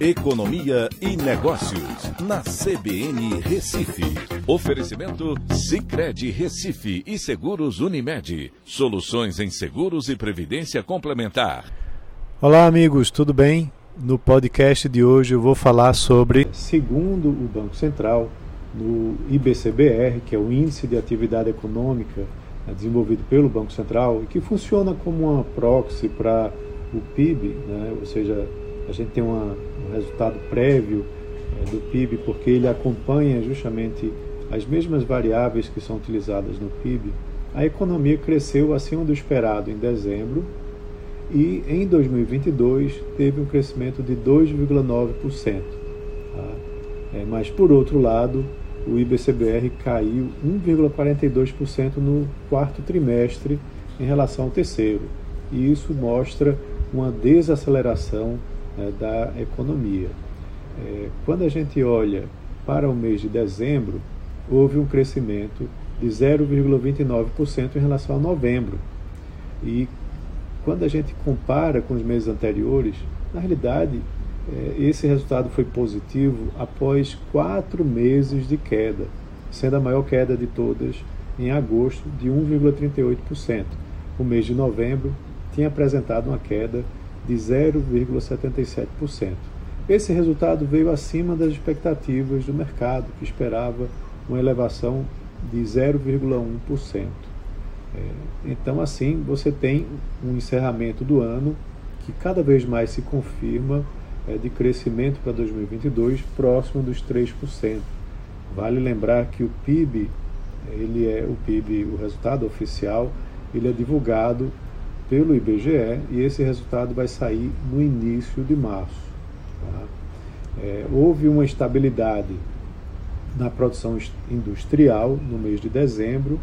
Economia e Negócios, na CBN Recife. Oferecimento Cicred Recife e Seguros Unimed. Soluções em seguros e previdência complementar. Olá, amigos, tudo bem? No podcast de hoje eu vou falar sobre, segundo o Banco Central, no IBCBR, que é o Índice de Atividade Econômica né, desenvolvido pelo Banco Central e que funciona como uma proxy para o PIB, né? ou seja, a gente tem uma, um resultado prévio é, do PIB porque ele acompanha justamente as mesmas variáveis que são utilizadas no PIB. A economia cresceu acima do esperado em dezembro e em 2022 teve um crescimento de 2,9%. Tá? É, mas por outro lado, o IBCBR caiu 1,42% no quarto trimestre em relação ao terceiro. E isso mostra uma desaceleração né, da economia. É, quando a gente olha para o mês de dezembro, houve um crescimento de 0,29% em relação a novembro. E quando a gente compara com os meses anteriores, na realidade, é, esse resultado foi positivo após quatro meses de queda, sendo a maior queda de todas em agosto, de 1,38%. O mês de novembro tinha apresentado uma queda de 0,77%. Esse resultado veio acima das expectativas do mercado, que esperava uma elevação de 0,1%. É, então, assim, você tem um encerramento do ano que cada vez mais se confirma é, de crescimento para 2022 próximo dos 3%. Vale lembrar que o PIB, ele é o PIB, o resultado oficial, ele é divulgado pelo IBGE e esse resultado vai sair no início de março. Tá? É, houve uma estabilidade na produção industrial no mês de dezembro,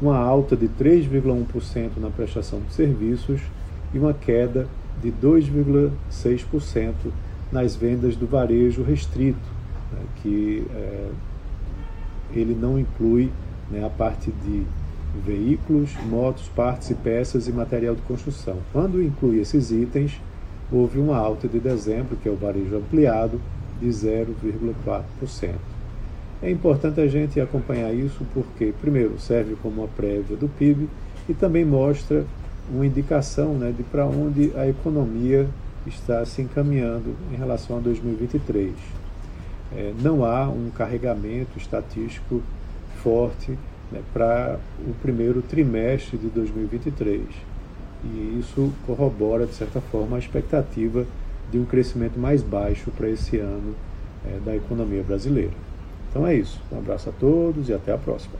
uma alta de 3,1% na prestação de serviços e uma queda de 2,6% nas vendas do varejo restrito, né, que é, ele não inclui né, a parte de veículos, motos, partes e peças e material de construção. Quando inclui esses itens, houve uma alta de dezembro, que é o varejo ampliado, de 0,4%. É importante a gente acompanhar isso porque, primeiro, serve como uma prévia do PIB e também mostra uma indicação né, de para onde a economia está se encaminhando em relação a 2023. É, não há um carregamento estatístico forte né, para o primeiro trimestre de 2023. E isso corrobora, de certa forma, a expectativa de um crescimento mais baixo para esse ano é, da economia brasileira. Então é isso. Um abraço a todos e até a próxima.